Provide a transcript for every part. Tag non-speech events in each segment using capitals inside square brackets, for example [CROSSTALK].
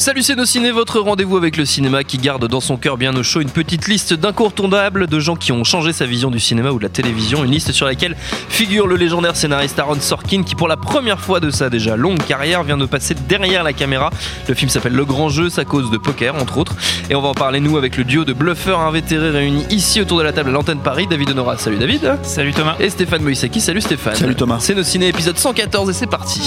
Salut c'est nos ciné, votre rendez-vous avec le cinéma qui garde dans son cœur bien au chaud une petite liste d'incontournables de gens qui ont changé sa vision du cinéma ou de la télévision, une liste sur laquelle figure le légendaire scénariste Aaron Sorkin qui pour la première fois de sa déjà longue carrière vient de passer derrière la caméra. Le film s'appelle Le Grand Jeu, sa cause de poker entre autres, et on va en parler nous avec le duo de bluffeurs invétérés réunis ici autour de la table à l'antenne Paris, David Honora, salut David. Salut Thomas. Et Stéphane Moïsaki, salut Stéphane. Salut Thomas. C'est nos ciné épisode 114 et c'est parti.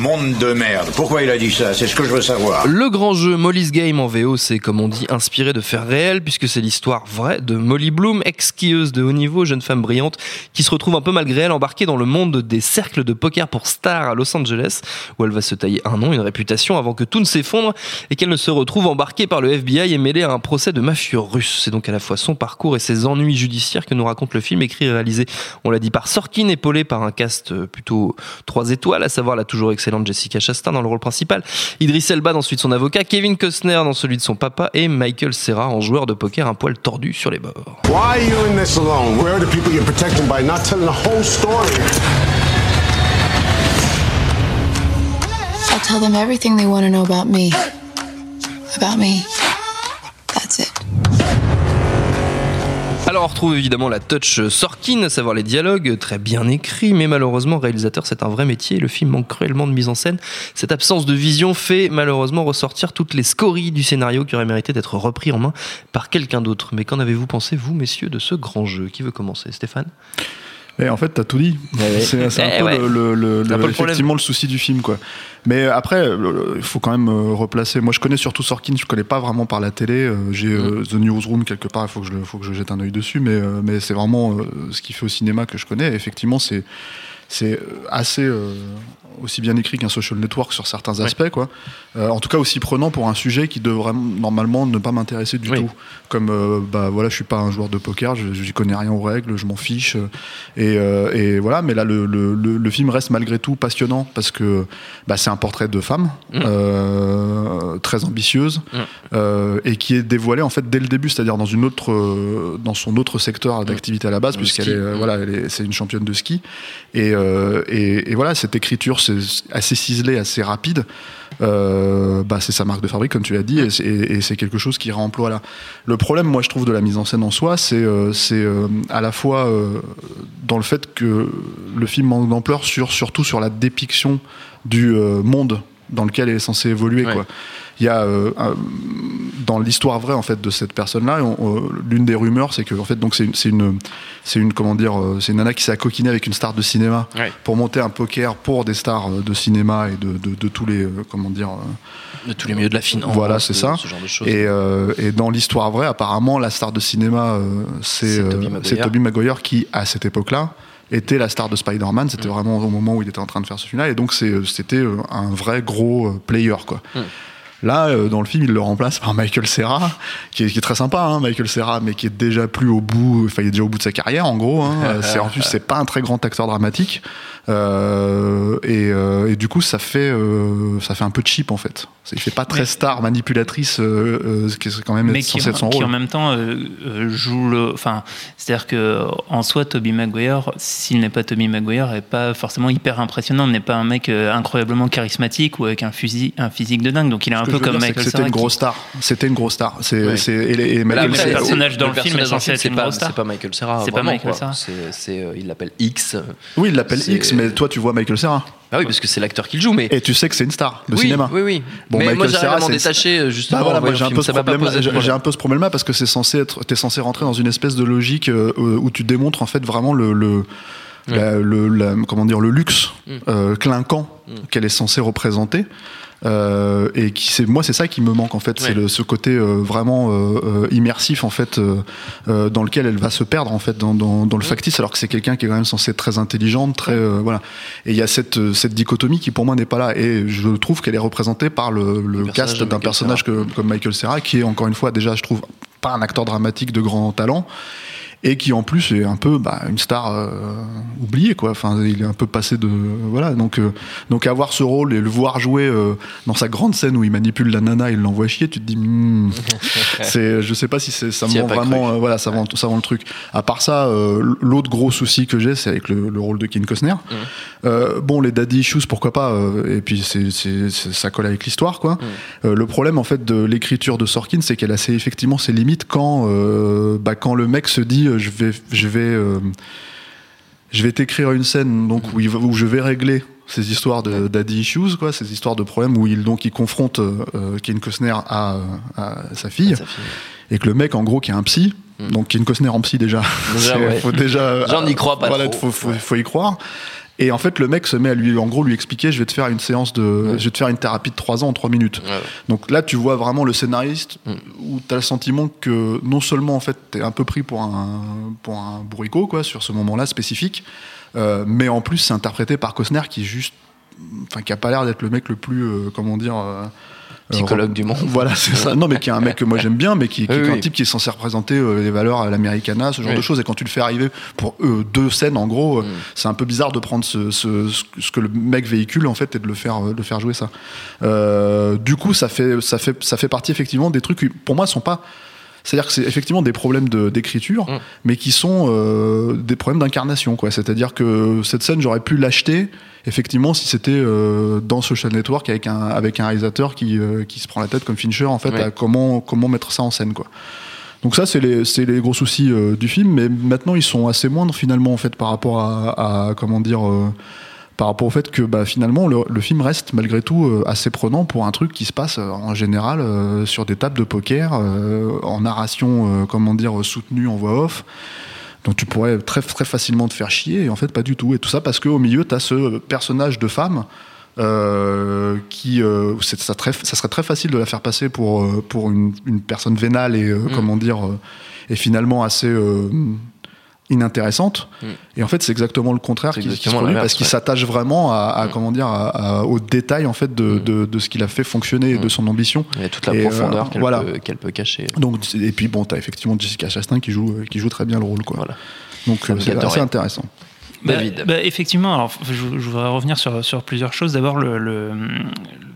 Monde de merde. Pourquoi il a dit ça? C'est ce que je veux savoir. Le grand jeu Molly's Game en VO, c'est comme on dit inspiré de faits réels puisque c'est l'histoire vraie de Molly Bloom, ex-skieuse de haut niveau, jeune femme brillante qui se retrouve un peu malgré elle embarquée dans le monde des cercles de poker pour stars à Los Angeles où elle va se tailler un nom, une réputation avant que tout ne s'effondre et qu'elle ne se retrouve embarquée par le FBI et mêlée à un procès de mafieux russe. C'est donc à la fois son parcours et ses ennuis judiciaires que nous raconte le film écrit et réalisé, on l'a dit par Sorkin, épaulé par un cast plutôt trois étoiles, à savoir la toujours excellente Jessica Chastain dans le rôle principal, Idris Elba dans celui de son avocat, Kevin Costner dans celui de son papa et Michael Serra en joueur de poker un poil tordu sur les bords. Why are you in this alone? Where are the people you're protecting by not telling the whole story? I'll tell them everything they want to know about me. About me. That's it. Alors on retrouve évidemment la touch Sorkin, à savoir les dialogues très bien écrits, mais malheureusement réalisateur c'est un vrai métier, le film manque cruellement de mise en scène. Cette absence de vision fait malheureusement ressortir toutes les scories du scénario qui auraient mérité d'être repris en main par quelqu'un d'autre. Mais qu'en avez-vous pensé vous messieurs de ce grand jeu? Qui veut commencer? Stéphane? Mais en fait, t'as tout dit. C'est c'est un peu ouais. le, le- le- C'est un peu le problème. effectivement le souci du film, quoi. Mais après, il faut quand même euh, replacer. Moi, je connais surtout Sorkin. Je connais pas vraiment par la télé. Euh, J'ai euh, Mm. The Newsroom quelque part. Il faut que je, faut que je jette un œil dessus. Mais, mais c'est vraiment ce qu'il fait au cinéma que je connais. Et effectivement, c'est c'est assez euh, aussi bien écrit qu'un social network sur certains aspects, quoi. Euh, en tout cas, aussi prenant pour un sujet qui devrait normalement ne pas m'intéresser du Oui. tout. Comme euh, bah voilà, je suis pas un joueur de poker, je j'y connais rien aux règles, je m'en fiche. euh, Et, euh, et voilà, mais là, le, le, le, le film reste malgré tout passionnant parce que bah, c'est un portrait de femme Mm. très ambitieuse Mm. et qui est dévoilée en fait dès le début, c'est-à-dire dans une autre, dans son autre secteur d'activité à la base, Le puisqu'elle est, Mm. voilà, c'est une championne de ski. Et, et, et voilà, cette écriture c'est assez ciselée, assez rapide. Euh, bah, c'est sa marque de fabrique, comme tu l'as dit, et c'est- et, et c'est quelque chose qui réemploie là. Le problème, moi, je trouve, de la mise en scène en soi, c'est euh, c'est, euh, à la fois euh, dans le fait que le film manque d'ampleur, sur, surtout sur la dépiction du monde dans lequel elle est censée évoluer. Ouais. Quoi. Il y a euh, dans l'histoire vraie en fait de cette personne-là, on- on- l'une des rumeurs, c'est que en fait donc c'est une, c'est une, c'est une comment dire, euh, c'est une nana qui s'est coquiner avec une star de cinéma Ouais. pour monter un poker pour des stars euh, de cinéma et de, de, de tous les euh, comment dire. euh, De tous les milieux de la finance. Voilà, c'est ça. Ce genre de choses. et, euh, et dans l'histoire vraie, apparemment, la star de cinéma, euh, c'est C'est euh, Tobey Maguire. qui, à cette époque-là, était la star de Spider-Man. Mm. C'était vraiment au moment où il était en train de faire ce film-là. Et donc, c'était un vrai gros player, quoi. Mm. Là, euh, dans le film, il le remplace par Michael Serra, qui est, qui est très sympa, hein, Michael Serra, mais qui est déjà plus au bout, enfin, il est déjà au bout de sa carrière, en gros. Hein. [LAUGHS] C'est, en plus, c'est pas un très grand acteur dramatique. Euh, et, euh, et du coup, ça fait, euh, ça fait un peu cheap, en fait. Il fait pas très Mais- star, manipulatrice, ce qui est quand même mais qui, censé être son qui rôle. en même temps joue le. Enfin, c'est-à-dire que en soi, Toby Maguire, s'il n'est pas Toby Maguire, est pas forcément hyper impressionnant, n'est pas un mec incroyablement charismatique ou avec un physique, un physique de dingue. Donc il est un que peu comme Michael C'était une grosse star. C'était une grosse star. C'est, Ouais. c'est, et, les- et Mais là, Michael après, le Serra- personnage dans le film est censé être c'est une pas- grosse star. C'est pas Michael Serra. C'est pas vraiment, Michael c'est, euh, il l'appelle X. Oui, il l'appelle X, mais toi, tu vois Michael Serra. Ah oui, parce que c'est l'acteur qui le joue, mais. Et tu sais que c'est une star de oui, cinéma. Oui, oui. Bon, mais moi, Michael à m'en c'est- détacher, euh, justement. Bah voilà, moi j'ai un peu ce problème, j'ai j'ai un peu problème-là parce que c'est censé être, t'es censé rentrer dans une espèce de logique euh, où tu démontres en fait vraiment le, le la- le, la- comment dire, le luxe euh, clinquant qu'elle est censée représenter. Euh, et qui c'est moi c'est ça qui me manque en fait. C'est le- ce côté euh, vraiment euh, euh, immersif en fait euh, euh, dans lequel elle va se perdre en fait dans, dans, dans le factice alors que c'est quelqu'un qui est quand même censé être très intelligente très euh, voilà. Et il y a cette cette dichotomie qui pour moi n'est pas là. Et je trouve qu'elle est représentée par le, le cast d'un personnage que, comme Michael Serra qui est encore une fois déjà je trouve pas un acteur dramatique de grand talent et qui en plus est un peu bah, une star euh, oubliée quoi. Enfin il est un peu passé de voilà. Donc euh, donc avoir ce rôle et le voir jouer euh, dans sa grande scène où il manipule la nana et il l'envoie chier tu te dis hmm, [LAUGHS] c'est je sais pas si c'est ça me vend vraiment voilà ça vend ça vend le truc. À part ça l'autre gros souci que j'ai c'est avec le, le rôle de Ken Costner. Mmh. euh, bon les daddy issues pourquoi pas et puis c'est ça colle avec l'histoire quoi. Mmh. euh, le problème en fait de l'écriture de Sorkin, c'est qu'elle a ses, effectivement ses limites quand, bah, quand le mec se dit je vais, je vais, euh, je vais t'écrire une scène donc où, il va- où je vais régler ces histoires de daddy issues quoi, ces histoires de problèmes où il donc il confronte euh, euh, Kevin Costner à, à sa fille Sa fille. et que le mec en gros qui est un psy donc Kevin Costner en psy déjà, Déjà, [LAUGHS] ouais. faut déjà J'en y crois pas voilà, trop. faut, faut, faut y croire et en fait le mec se met à lui en gros lui expliquer je vais te faire une séance de je vais te faire une thérapie de 3 ans en 3 minutes. Ouais, donc là, tu vois vraiment le scénariste Mm. où tu as le sentiment que non seulement en fait t'es un peu pris pour un pour un bourricot quoi sur ce moment-là spécifique, euh, mais en plus c'est interprété par Costner qui est juste, enfin qui a pas l'air d'être le mec le plus euh, comment dire euh, Psychologue euh, du monde. Voilà, c'est ça. [LAUGHS] Non, mais qui est un mec que moi j'aime bien, mais qui, qui Oui, est un oui. type qui est censé représenter euh, les valeurs à l'Americana, ce genre Oui. de choses. Et quand tu le fais arriver pour eux, deux scènes, en gros, euh, Mm. c'est un peu bizarre de prendre ce, ce, ce- ce que le mec véhicule en fait et de le faire, euh, de faire jouer ça. Euh, du coup, ça fait, ça fait, ça fait partie effectivement des trucs qui, pour moi, sont pas. C'est-à-dire que c'est effectivement des problèmes de- d'écriture, Mm. mais qui sont des problèmes d'incarnation. quoi. C'est-à-dire que cette scène, j'aurais pu l'acheter, effectivement, si c'était euh, dans Social Network avec un, avec un réalisateur qui, euh, qui se prend la tête comme Fincher, en fait, Ouais. à comment, comment mettre ça en scène. Quoi. Donc ça, c'est les, c'est les gros soucis euh, du film, mais maintenant, ils sont assez moindres, finalement, en fait, par rapport à, à, comment dire... euh, par rapport au fait que bah, finalement le, le film reste malgré tout euh, assez prenant pour un truc qui se passe euh, en général euh, sur des tables de poker euh, en narration euh, comment dire soutenue en voix off donc tu pourrais très très facilement te faire chier et en fait pas du tout. Et tout ça parce qu'au milieu tu as ce personnage de femme euh, qui euh, ça, très- ça serait très facile de la faire passer pour euh, pour une, une personne vénale et euh, comment dire euh, et finalement assez euh, inintéressante Mm. et en fait c'est exactement le contraire qui, qui se produit parce qu'il ouais. s'attache vraiment à, à, Mm. comment dire à, à- au détail en fait de, Mm. de, de ce qu'il a fait fonctionner et de son ambition Il y a toute la Et, euh, profondeur qu'elle voilà. peut, qu'elle peut cacher. donc et puis bon t'as effectivement Jessica Chastain qui joue qui joue très bien le rôle quoi Voilà. donc euh, c'est assez intéressant David. bah, effectivement, alors je, je voudrais revenir sur, sur plusieurs choses. D'abord, le, le-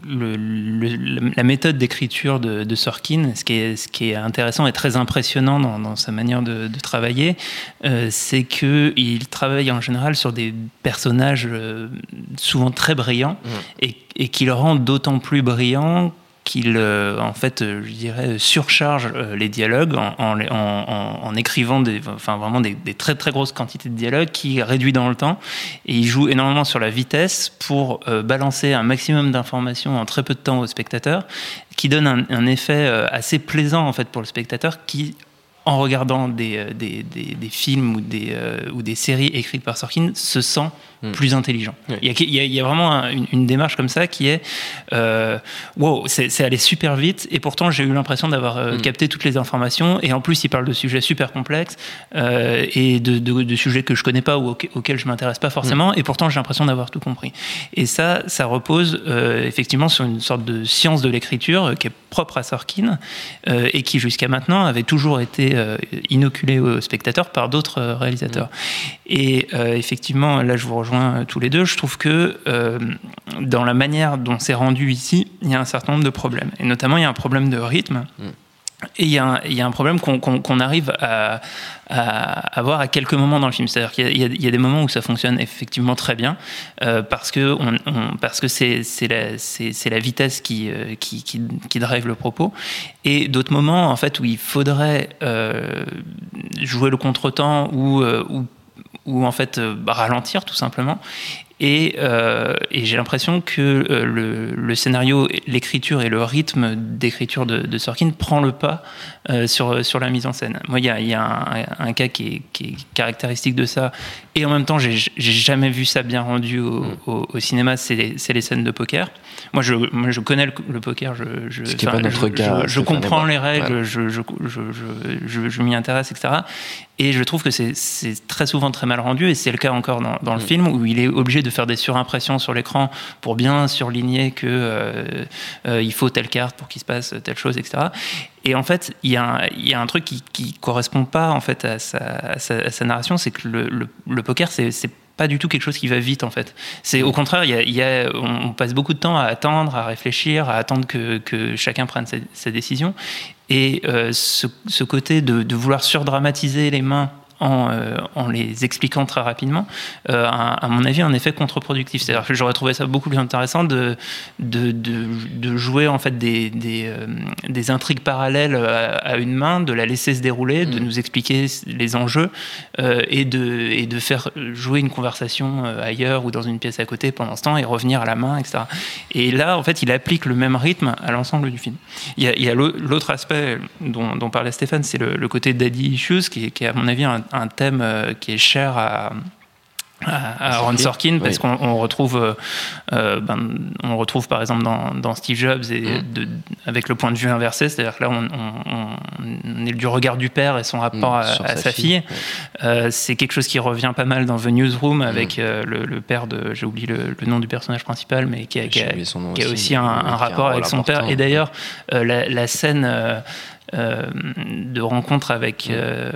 le- le- la méthode d'écriture de, de Sorkin, ce qui, est, ce qui est intéressant et très impressionnant dans, dans sa manière de, de travailler, euh, c'est qu'il travaille en général sur des personnages euh, souvent très brillants et, et qui le rend d'autant plus brillants qu'il, euh, en fait, euh, je dirais, surcharge euh, les dialogues en, écrivant des, enfin, vraiment des, très très grosses quantités de dialogues qui réduit dans le temps. Et il joue énormément sur la vitesse pour balancer un maximum d'informations en très peu de temps au spectateur, qui donne un, un effet assez plaisant en fait pour le spectateur qui en regardant des, euh, des, des- des films ou des, euh, ou des séries écrites par Sorkin, se sent Mm. plus intelligent. Oui. Il, y a, il y a- il y a vraiment un- une, une démarche comme ça qui est euh, wow, c'est allé super vite et pourtant j'ai eu l'impression d'avoir euh, Mm. capté toutes les informations et en plus il parle de sujets super complexes et de, de- de sujets que je connais pas ou auxquels, je m'intéresse pas forcément et pourtant j'ai l'impression d'avoir tout compris. Et ça, ça repose effectivement sur une sorte de science de l'écriture qui est propre à Sorkin et qui jusqu'à maintenant avait toujours été euh, inoculée aux spectateurs par d'autres euh, réalisateurs. Et euh, effectivement, là je vous rejoins tous les deux, je trouve que dans la manière dont c'est rendu ici, il y a un certain nombre de problèmes. Et notamment, il y a un problème de rythme. Et il y, a un- problème qu'on arrive à, avoir à quelques moments dans le film. C'est-à-dire qu'il y, a- des moments où ça fonctionne effectivement très bien, euh, parce que c'est la, vitesse qui, euh, qui, drive le propos. Et d'autres moments, en fait, où il faudrait euh, jouer le contretemps ou, ou, ou en fait ralentir tout simplement. Et, euh, et j'ai l'impression que euh, le, scénario, l'écriture et le rythme d'écriture de, Sorkin prend le pas euh, sur, sur la mise en scène. Moi, il y a, un, cas qui est caractéristique de ça, et en même temps, j'ai jamais vu ça bien rendu au, Mm. au, au cinéma, c'est les, scènes de poker. Moi, je, moi, je connais le, le poker, je, je, Ce qui est enfin, pas notre je- cas, je, je Stéphane et comprends les règles, je, m'y intéresse, etc. Et je trouve que c'est- très souvent très mal rendu, et c'est le cas encore dans, dans le Mm. film, où il est obligé de faire des surimpressions sur l'écran pour bien surligner que euh, euh, il faut telle carte pour qu'il se passe telle chose, etc. Et en fait, il y, a un- truc qui, qui correspond pas en fait à sa, narration, c'est que le, le, le poker, c'est pas du tout quelque chose qui va vite en fait. C'est au contraire, y y a- on, passe beaucoup de temps à attendre, à réfléchir, à attendre que, chacun prenne sa, décision. Et euh, ce, côté de vouloir surdramatiser les mains en, euh, en les expliquant très rapidement, euh, a, à mon avis, un effet contre-productif. C'est-à-dire que j'aurais trouvé ça beaucoup plus intéressant de, de, de, de jouer en fait des, des, euh, des intrigues parallèles à, à une main, de la laisser se dérouler, de nous expliquer les enjeux euh, et, de, et de faire jouer une conversation ailleurs ou dans une pièce à côté pendant ce temps et revenir à la main, etc. Et là, en fait, il applique le même rythme à l'ensemble du film. Il y a, l'autre aspect dont, dont parlait Stéphane, c'est le, le côté daddy issues, qui est, qui est, à mon avis un, un thème euh, qui est cher à, à, à Ron Sorkin parce Oui. qu'on on retrouve euh, euh, ben, on retrouve par exemple dans, dans Steve Jobs et Mm. de, avec le point de vue inversé c'est-à-dire que là on, on- on est du regard du père et son rapport Mm, à, sa fille, fille, ouais. Euh, c'est quelque chose qui revient pas mal dans The Newsroom avec Mm. euh, le, le père de j'ai oublié le, le nom du personnage principal mais qui a, qui qui aussi, un, rapport avec son père. Et d'ailleurs, la, la scène de rencontre avec, euh,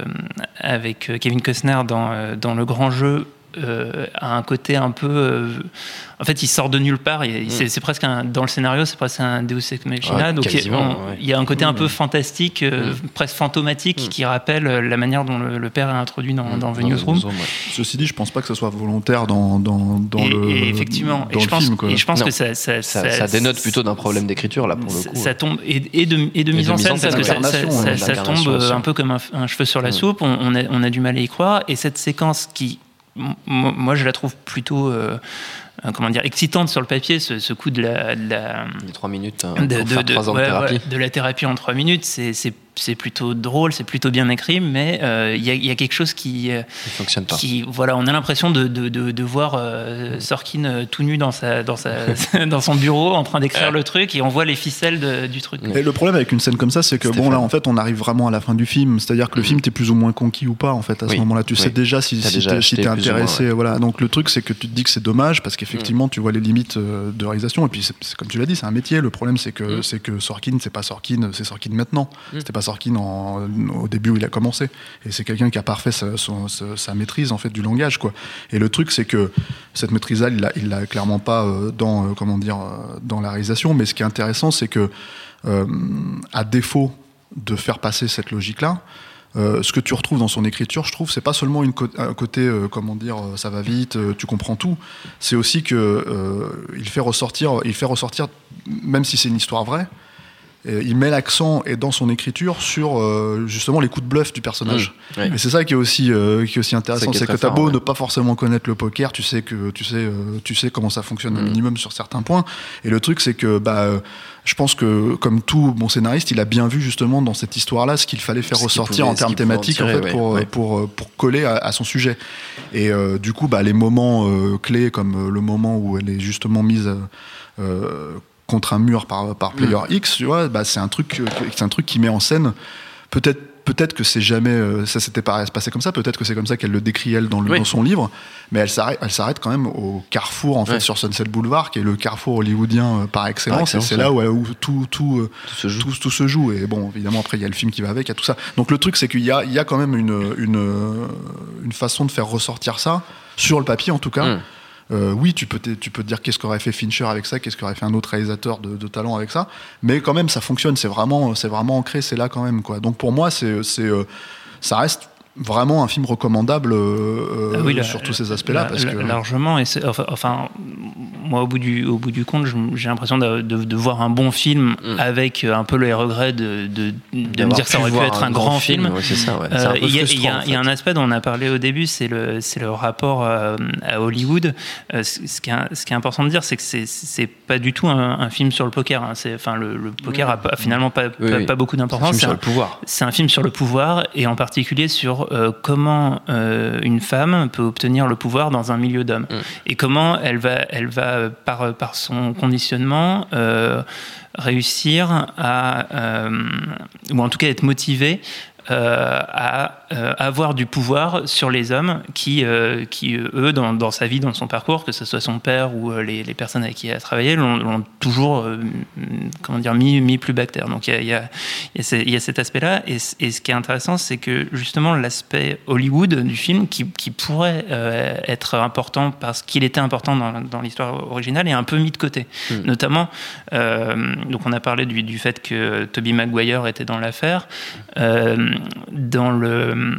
avec euh, Kevin Costner dans, euh, dans Le Grand Jeu euh, a un côté un peu. euh, en fait, il sort de nulle part. Il- C'est c'est presque un, dans le scénario, c'est presque un Deus Ex Machina. Ouais, donc, il y a- quasiment, on- ouais. il y a un côté un peu fantastique, euh, presque fantomatique, qui rappelle la manière dont le, le père est introduit dans, dans The Newsroom. Ouais. Ceci dit, je pense pas que ce soit volontaire dans, dans, dans et, le, et effectivement, dans et je pense, film. Quoi. et je pense Non. que ça, ça, Ça, ça dénote plutôt d'un problème d'écriture, là, pour le coup. ça tombe et, et de, et de mise en scène, parce que ça, tombe un peu comme un, cheveu sur la Mm. soupe. On, a, on a du mal à y croire. Et cette séquence qui, moi, je la trouve plutôt, euh, euh, comment dire, excitante sur le papier. Ce, ce coup de la, de la, Les trois minutes hein, de, pour de- faire de- trois ans ouais, de thérapie. ouais, de la thérapie en trois minutes, c'est- c'est plutôt drôle, c'est plutôt bien écrit, mais euh, il y, a, il y a quelque chose qui, euh, fonctionne pas. qui voilà, on a l'impression de, de, de, de voir euh, Sorkin euh, tout nu dans, sa, dans, sa, [LAUGHS] dans son bureau en train d'écrire le truc et on voit les ficelles de- du truc. Et le problème avec une scène comme ça, c'est que bon là en fait on arrive vraiment à la fin du film, c'est-à-dire que le Mhm. film t'es plus ou moins conquis ou pas en fait à ce Oui. moment-là, tu sais déjà si, si déjà t'es si moins, intéressé, voilà. Donc le truc c'est que tu te dis que c'est dommage parce qu'effectivement tu vois les limites euh, de réalisation et puis c'est c'est comme tu l'as dit, c'est un métier. Le problème c'est que Mhm. c'est que Sorkin c'est pas Sorkin, c'est Sorkin maintenant. C'était pas Sorkin au début où il a commencé. Et c'est quelqu'un qui a parfait sa, maîtrise en fait du langage quoi. Et le truc c'est que cette maîtrise-là, il l'a- clairement pas euh, dans euh, comment dire euh, dans la réalisation. Mais ce qui est intéressant, c'est que à défaut de faire passer cette logique-là, ce que tu retrouves dans son écriture, je trouve, c'est pas seulement une un côté, comment dire, ça va vite, tu comprends tout. C'est aussi que il fait ressortir, il fait ressortir, même si c'est une histoire vraie, il met l'accent et dans son écriture sur euh, justement les coups de bluff du personnage. Mmh. Et c'est ça qui est aussi euh, qui est aussi intéressant, C'est que t'as beau ouais. ne pas forcément connaître le poker, tu sais que tu sais euh, tu sais comment ça fonctionne un Mm. minimum sur certains points. Et le truc c'est que bah euh, je pense que comme tout bon scénariste, il a bien vu justement dans cette histoire-là ce qu'il fallait faire Ce ressortir pouvait- en termes en thématiques en tirer, fait ouais, pour, ouais. pour euh, pour coller à, à son sujet. Et euh, du coup bah les moments euh, clés comme euh, le moment où elle est justement mise euh, euh, contre un mur par, par Player Mm. X, tu vois, bah, c'est un truc, c'est un truc qui met en scène. Peut-être, peut-être que c'est jamais, euh, ça s'était pas passé comme ça. Peut-être que c'est comme ça qu'elle le décrit elle dans, le- Oui. dans son livre. Mais elle s'arrête, elle s'arrête quand même au carrefour en fait Ouais. sur Sunset Boulevard, qui est le carrefour hollywoodien euh, par excellence. Par excellence, et c'est là où, où tout, tout, euh, Tout se joue. tout, tout se joue. Et bon, évidemment, après, il y a le film qui va avec, il y a tout ça. Donc le truc, c'est qu'il y a, il y a quand même une, une, une façon de faire ressortir ça, sur le papier en tout cas. Mm. Euh, oui, tu peux, te- tu peux te dire qu'est-ce qu'aurait fait Fincher avec ça, qu'est-ce qu'aurait fait un autre réalisateur de, de talent avec ça, mais quand même, ça fonctionne, c'est vraiment, c'est vraiment ancré, c'est là quand même. Quoi. Donc pour moi, c'est, c'est, euh, ça reste vraiment un film recommandable euh, Ah oui, la- sur tous ces aspects-là. la- parce la- que... Largement. Et enfin, enfin, moi, au bout du, au bout du compte, j'ai l'impression de, de- de voir un bon film Mm. avec euh, un peu les regrets de, de, de me dire que ça aurait pu être un, grand film. ouais, c'est ça, ouais. C'est Euh, Il y, a- il y a- frustrant, en il y a un aspect dont on a parlé au début, c'est le, c'est le rapport euh, à Hollywood. Euh, ce, ce qui est, ce qui est important de dire, c'est que c'est, c'est pas du tout un, un film sur le poker. hein. Enfin, le, le poker a, pas- finalement pas, Oui, pas, oui. pas beaucoup C'est un d'importance. film sur le pouvoir. c'est un film sur le pouvoir et en particulier sur euh, comment euh, une femme peut obtenir le pouvoir dans un milieu d'hommes Mm. et comment elle va, elle va par, par son conditionnement euh, réussir à, ou en tout cas être motivée à euh, avoir du pouvoir sur les hommes qui, euh, qui eux, dans, dans sa vie, dans son parcours, que ce soit son père ou euh, les, les personnes avec qui il a travaillé, l'ont toujours euh, comment dire, mis, mis plus bactère. Donc il y a, y a- y a y cet aspect-là. Et, ce qui est intéressant, c'est que justement l'aspect Hollywood du film, qui, qui pourrait euh, être important parce qu'il était important dans, dans l'histoire originale, est un peu mis de côté. Mm. Notamment, euh, donc on a parlé du, du fait que Toby Maguire était dans l'affaire. Euh, dans le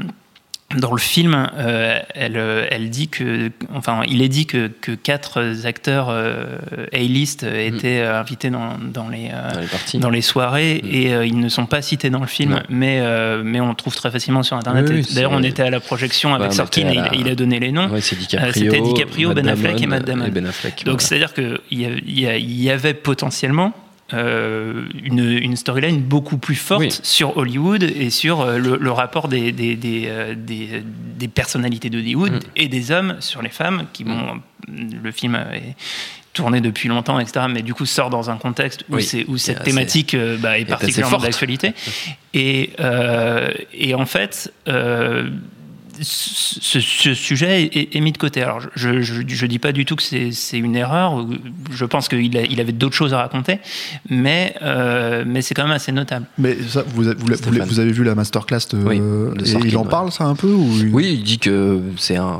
dans le film, euh, elle, elle dit que, enfin, il est dit que, que quatre acteurs euh, A-list étaient euh, invités dans, dans les, euh, Dans les parties. dans les soirées Mm. et ils ne sont pas cités dans le film, Non. mais, mais on le trouve très facilement sur Internet. Oui, D'ailleurs, on était à la projection Bah, avec on Sorkin et il, a donné les noms. Ouais, c'était DiCaprio, Matt Ben Affleck et Matt Damon. Et Ben Affleck. Donc voilà. c'est-à-dire qu'il y, y avait potentiellement euh, une, une storyline beaucoup plus forte Oui. sur Hollywood et sur euh, le, le rapport des, des, des, euh, des- des personnalités d'Hollywood Mm. et des hommes sur les femmes qui vont... Le film est tourné depuis longtemps, etc. Mais du coup sort dans un contexte où, Oui. c'est, où cette assez- thématique euh, bah, est particulièrement d'actualité. [LAUGHS] Et, euh, et en fait... euh, ce, ce sujet est, est mis de côté. Alors, je ne dis pas du tout que c'est c'est une erreur. Je pense qu'il a- il avait d'autres choses à raconter, mais, euh, mais c'est quand même assez notable. Mais ça, vous, vous, vous, Stéphane. vous avez vu la masterclass de, Oui, de et Sorkin, il en ouais. parle ça un peu ou Oui, il dit que c'est un,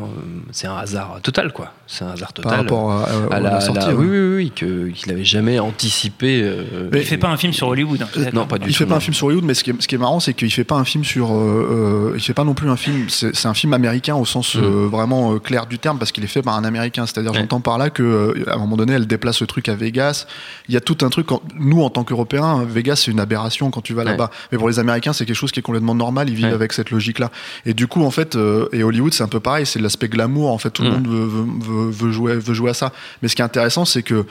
c'est un hasard total, quoi. C'est un hasard total. par rapport à, à- à à la, la sortie la- oui, oui, oui, que- qu'il n'avait jamais anticipé. euh, Mais- Il fait pas un film sur Hollywood. hein, Non, pas du Il tout. fait pas un film sur Hollywood, mais ce qui est, ce qui est marrant, c'est qu'il fait pas un film sur. euh, euh, il fait pas non plus un film. C'est c'est un film américain au sens euh, vraiment euh, clair du terme, parce qu'il est fait par un américain. C'est-à-dire, Mm. Ouais. j'entends par là que euh, à un moment donné, elle déplace le truc à Vegas. Il y a tout un truc. nous, en tant qu'Européens, Vegas, c'est une aberration quand tu vas Ouais. là-bas. Mais pour les Américains, c'est quelque chose qui est complètement normal. Ils vivent Ouais. avec cette logique-là. Et du coup, en fait, et Hollywood, c'est un peu pareil. C'est l'aspect glamour. En fait, tout le Mm. monde veut, veut, veut- veut jouer, veut jouer à ça. Mais ce qui est intéressant, c'est que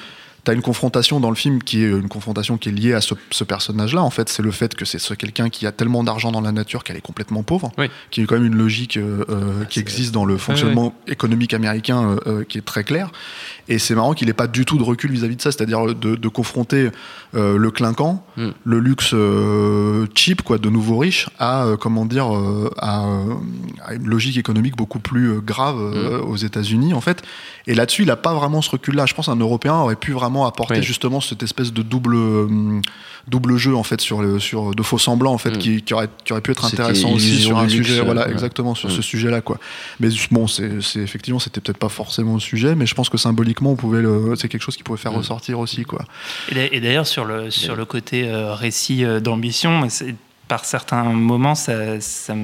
T'as une confrontation dans le film qui est une confrontation qui est liée à ce, ce personnage-là. En fait, c'est le fait que c'est ce quelqu'un qui a tellement d'argent dans la nature qu'elle est complètement pauvre, Oui. qui est quand même une logique euh, euh, qui existe dans le fonctionnement économique américain euh, qui est très clair. Et c'est marrant qu'il n'ait pas du tout de recul vis-à-vis de ça, c'est-à-dire de, de confronter euh, le clinquant, Mm. le luxe cheap, quoi, de nouveaux riches, à comment dire, à, à une logique économique beaucoup plus grave euh, Mm. aux États-Unis, en fait. Et là-dessus, il n'a pas vraiment ce recul-là. Je pense qu'un Européen aurait pu vraiment apporter Oui. justement cette espèce de double, hum, double jeu en fait sur, le, sur de faux semblants en fait Mm. qui, qui aurait, qui aurait pu être intéressant aussi sur un luxe, sujet, euh, voilà, ouais. exactement sur Mm. ce sujet-là quoi. Mais bon, c'est c'est- effectivement, c'était peut-être pas forcément le sujet, mais je pense que symboliquement, on pouvait c'est quelque chose qui pouvait faire Mm. ressortir aussi quoi. Et d'a- Et d'ailleurs, sur le, sur le côté euh, récit euh, d'ambition, c'est- par certains moments, ça, ça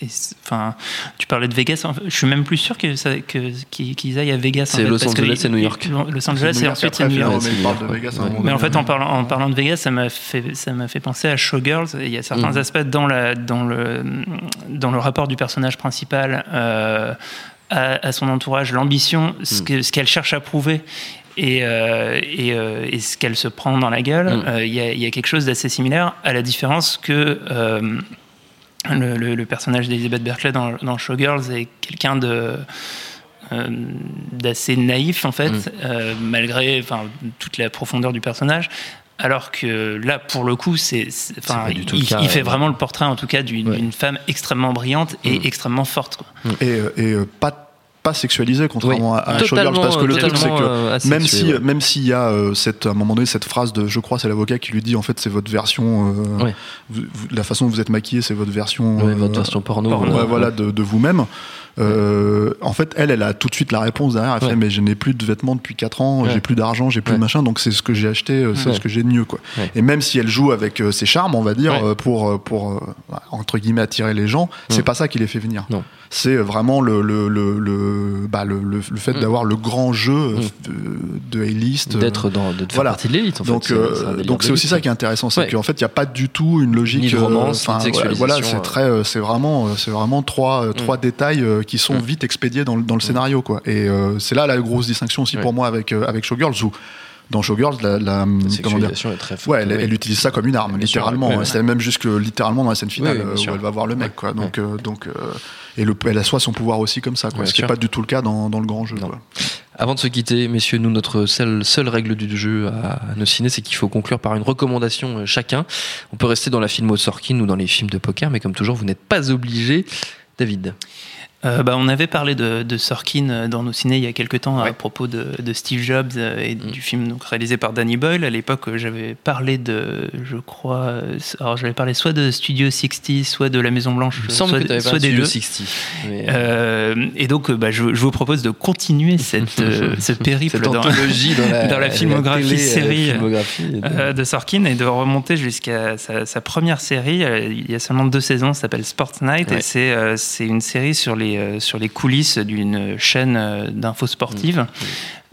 et enfin, tu parlais de Vegas. Je suis même plus sûr que ça- que- qu'ils aillent à Vegas. en C'est fait, Los Angeles et New York. Los Angeles et ensuite New York. mais en fait, en parlant, en parlant de Vegas, ça m'a fait, ça m'a fait penser à Showgirls. Et il y a certains Mhm. aspects dans, la, dans, le, dans le rapport du personnage principal euh, à, à son entourage, l'ambition, ce Mhm. que- ce qu'elle cherche à prouver. Et, euh, et, euh, et ce qu'elle se prend dans la gueule, Mhm. euh, il y, a, il y a quelque chose d'assez similaire, à la différence que euh, le, le- le personnage d'Elizabeth Berkeley dans, dans Showgirls est quelqu'un de d'assez naïf en fait, Mm. euh, malgré enfin, toute la profondeur du personnage. Alors que là, pour le coup, c'est, il, le cas, il fait euh, vraiment le portrait, en tout cas, d'une, Ouais. femme extrêmement brillante et Mm. extrêmement forte. quoi. Et, et euh, pas pas sexualisé contrairement Oui. à, à Showgirls parce que le truc c'est que euh, même si ouais. même s'il y a euh, cette à un moment donné cette phrase de je crois c'est l'avocat qui lui dit en fait c'est votre version euh, Ouais. vous- vous- la façon dont vous êtes maquillé c'est votre version Ouais, votre version porno. voilà de, de vous-même Euh, en fait, elle, elle a tout de suite la réponse derrière. Elle Ouais. fait, mais je n'ai plus de vêtements depuis 4 ans, Ouais. j'ai plus d'argent, j'ai plus Ouais. de machin, donc c'est ce que j'ai acheté, c'est ce que j'ai de mieux, quoi. Et même si elle joue avec ses charmes, on va dire, pour, pour entre guillemets attirer les gens, c'est pas ça qui les fait venir. Non. C'est vraiment le, le, le, le, bah, le, le- le fait Mm. d'avoir le grand jeu euh, Mm. de A-list. euh, D'être dans, de faire voilà. partie de l'élite, en fait. donc, C'est- euh, donc c'est aussi ça qui est intéressant, c'est Ouais. qu'en fait, il n'y a pas du tout une logique. Ni de euh, romance, ni de voilà, c'est euh. très, euh, c'est vraiment, euh, c'est vraiment trois, euh, trois détails euh, qui sont Mm. vite expédiés dans, le- dans le scénario, quoi. Et euh, c'est là la grosse distinction aussi Ouais. pour moi avec euh, avec Showgirls où dans Showgirls, la, la- La comment dire, est très forte. Ouais, elle, oui. elle utilise ça comme une arme, littéralement. ouais. C'est même jusque littéralement dans la scène finale Oui, oui, bien euh, où elle va voir le mec, quoi. Donc, euh, donc, euh, et le, elle assoit son pouvoir aussi comme ça, quoi. Ce qui n'est pas du tout le cas dans, dans le grand jeu. Quoi. Avant de se quitter, messieurs, nous, notre seule, seule règle du jeu à, à nos ciné, c'est qu'il faut conclure par une recommandation chacun. On peut rester dans la filmo de Sorkin ou dans les films de poker, mais comme toujours, vous n'êtes pas obligé. David. Euh, bah, on avait parlé de, de Sorkin euh, dans nos ciné il y a quelques temps à propos de, de Steve Jobs euh, et Mm. du film donc, réalisé par Danny Boyle. À l'époque, j'avais parlé de, je crois, alors j'avais parlé soit de Studio 60, soit de La Maison Blanche, soit, que soit des Studio deux. 60. mais, Euh, et donc, bah, je, je vous propose de continuer [LAUGHS] cette, ce périple cette dans, la, [LAUGHS] dans la filmographie télé, série, filmographie de- de Sorkin et de remonter jusqu'à sa, sa première série. Il y a seulement deux saisons, ça s'appelle Sports Night Ouais. et c'est une série sur les, euh, sur les coulisses d'une chaîne euh, d'infos sportives. Mmh.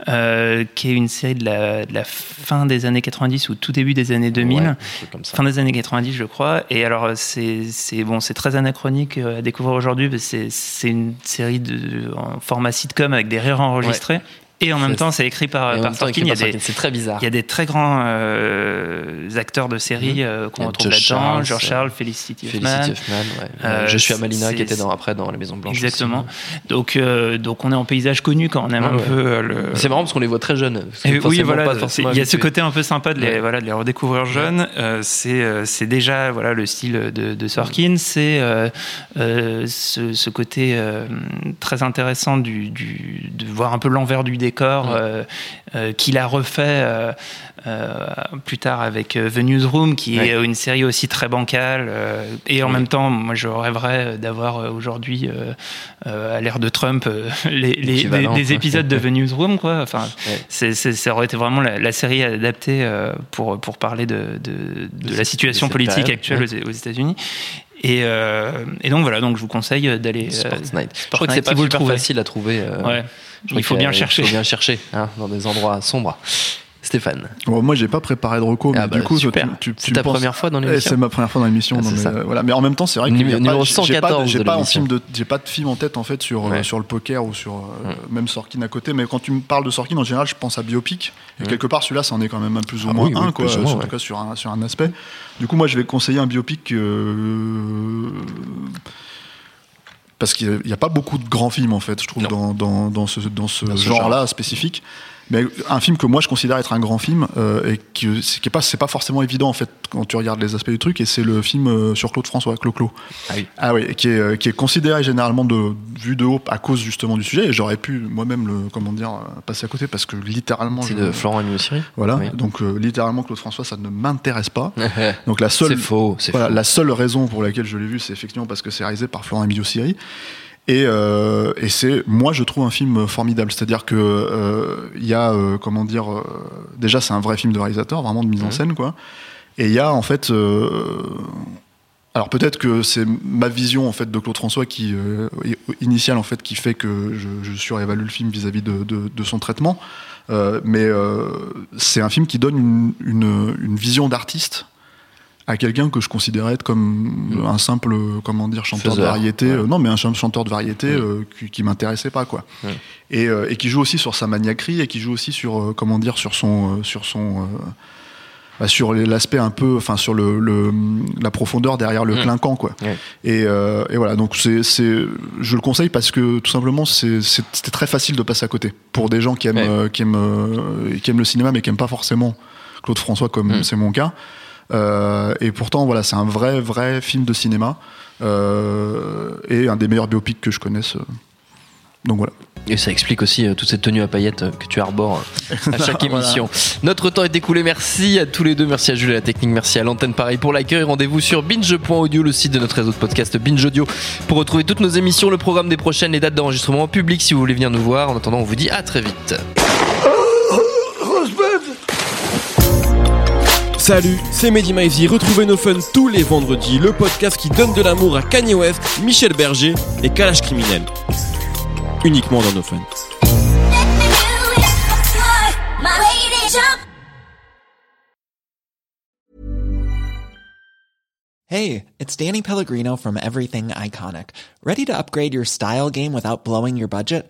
euh, qui est une série de la, de la fin des années 90 ou tout début des années 2000 Ouais, un truc comme ça. fin des années 90 je crois et alors c'est bon très anachronique à découvrir aujourd'hui c'est une série de en format sitcom avec des rires enregistrés et en même temps c'est écrit par, Sorkin. C'est très bizarre. il y a des très grands euh, acteurs de série euh, qu'on a retrouve là-dedans George Charles Felicity Felicity Huffman ouais. Euh, je suis à Malina qui était dans, après dans La Maison Blanche. exactement aussi. donc euh, donc on est en paysage connu quand on aime Ouais, un peu euh, le C'est marrant parce qu'on les voit très jeunes. et oui, voilà, il y a ce côté un peu sympa de les, voilà, de les redécouvrir jeunes. Euh, c'est, euh, déjà voilà, le style de, de Sorkin. C'est euh, euh, ce, ce côté euh, très intéressant du, du- de voir un peu l'envers du décor Ouais. euh, euh, qu'il a refait euh, plus tard avec The Newsroom, qui Ouais. est une série aussi très bancale. et en même temps, moi, je rêverais d'avoir aujourd'hui, à l'ère de Trump, [LAUGHS] les, épisodes de [LAUGHS] The Newsroom. Quoi. Enfin, ça aurait été vraiment la, la série adaptée pour, pour parler de, de, de De la situation politique actuelle aux, aux États-unis. Et, euh, et donc voilà, donc je vous conseille d'aller. Sports Night. Je crois que c'est pas si vous le super facile à trouver. euh, ouais. Je Il faut bien chercher. Il faut bien chercher hein, dans des endroits sombres. Stéphane. Bon, moi, j'ai pas préparé de recours, mais Ah bah, du coup, super. tu, tu, C'est ta penses- première fois dans Eh, l'émission C'est ma première fois dans l'émission. Ah, mais, euh, voilà. mais en même temps, c'est vrai que Numéro- j'ai numéro pas, j'ai pas, 114 j'ai de pas film de, j'ai pas de film en tête en fait sur euh, sur le poker ou sur euh, même Sorkin à côté. Mais quand tu me parles de Sorkin, en général, je pense à biopic. Et quelque part, celui-là, ça en est quand même un plus ou Ah moins oui, oui, un, quoi. plus ou moins, en ouais. tout cas sur un sur un aspect. Du coup, moi, je vais conseiller un biopic. Parce qu'il n'y a pas beaucoup de grands films en fait, je trouve, Non. dans, dans, dans ce, dans ce Dans ce genre-là spécifique. Mais un film que moi je considère être un grand film euh, et qui c'est qui pas c'est pas forcément évident en fait quand tu regardes les aspects du truc et c'est le film euh, sur Claude François Clo-Clo. Ah oui. Ah oui, qui est euh, qui est considéré généralement de vu de haut à cause justement du sujet et j'aurais pu moi-même le comment dire passer à côté parce que littéralement C'est de Florent Agneau-Siri. voilà Oui. donc littéralement Claude François ça ne m'intéresse pas. [LAUGHS] Donc la seule c'est faux. Voilà, faux. la seule raison pour laquelle je l'ai vu, c'est effectivement parce que c'est réalisé par Florent Emilio Siri. Et, euh, et c'est, moi, je trouve un film formidable. C'est-à-dire que euh, il y a, euh, comment dire, euh, déjà, c'est un vrai film de réalisateur, vraiment de mise en Mhm. scène, quoi. Et il y a en fait, euh, alors peut-être que c'est ma vision en fait de Claude François qui euh, initiale en fait qui fait que je, je surévalue le film vis-à-vis de, de- de son traitement. Euh, mais euh, c'est un film qui donne une, une- une vision d'artiste à quelqu'un que je considérais être comme un simple comment dire chanteur de variété ouais. euh, non mais un ch- chanteur de variété Mm. euh, qui, qui m'intéressait pas quoi Mm. et, euh, et qui joue aussi sur sa maniaquerie et qui joue aussi sur comment dire sur son sur son bah, sur l'aspect un peu enfin sur le, le- la profondeur derrière le Mm. clinquant quoi et, et voilà donc c'est c'est je le conseille parce que tout simplement c'était très facile de passer à côté pour des gens qui aiment qui aiment qui aiment le cinéma mais qui aiment pas forcément Claude François comme Mm. c'est mon cas et pourtant, voilà, c'est un vrai, vrai film de cinéma euh, et un des meilleurs biopics que je connaisse. euh. Donc voilà. Et ça explique aussi euh, toute cette tenue à paillettes euh, que tu arbores euh, à [LAUGHS] chaque émission. Notre temps est écoulé. Merci à tous les deux. Merci à Jules et à la technique. Merci à l'antenne pareil pour l'accueil. Rendez-vous sur binge.audio, le site de notre réseau de podcast Binge Audio, pour retrouver toutes nos émissions, le programme des prochaines, les dates d'enregistrement en public si vous voulez venir nous voir. En attendant, on vous dit à très vite. Salut, c'est Mehdi Maizy. Retrouvez nos fun tous les vendredis, le podcast qui donne de l'amour à Kanye West, Michel Berger et Kalash Criminel. Uniquement dans nos fun. Hey, it's Danny Pellegrino from Everything Iconic. Ready to upgrade your style game without blowing your budget?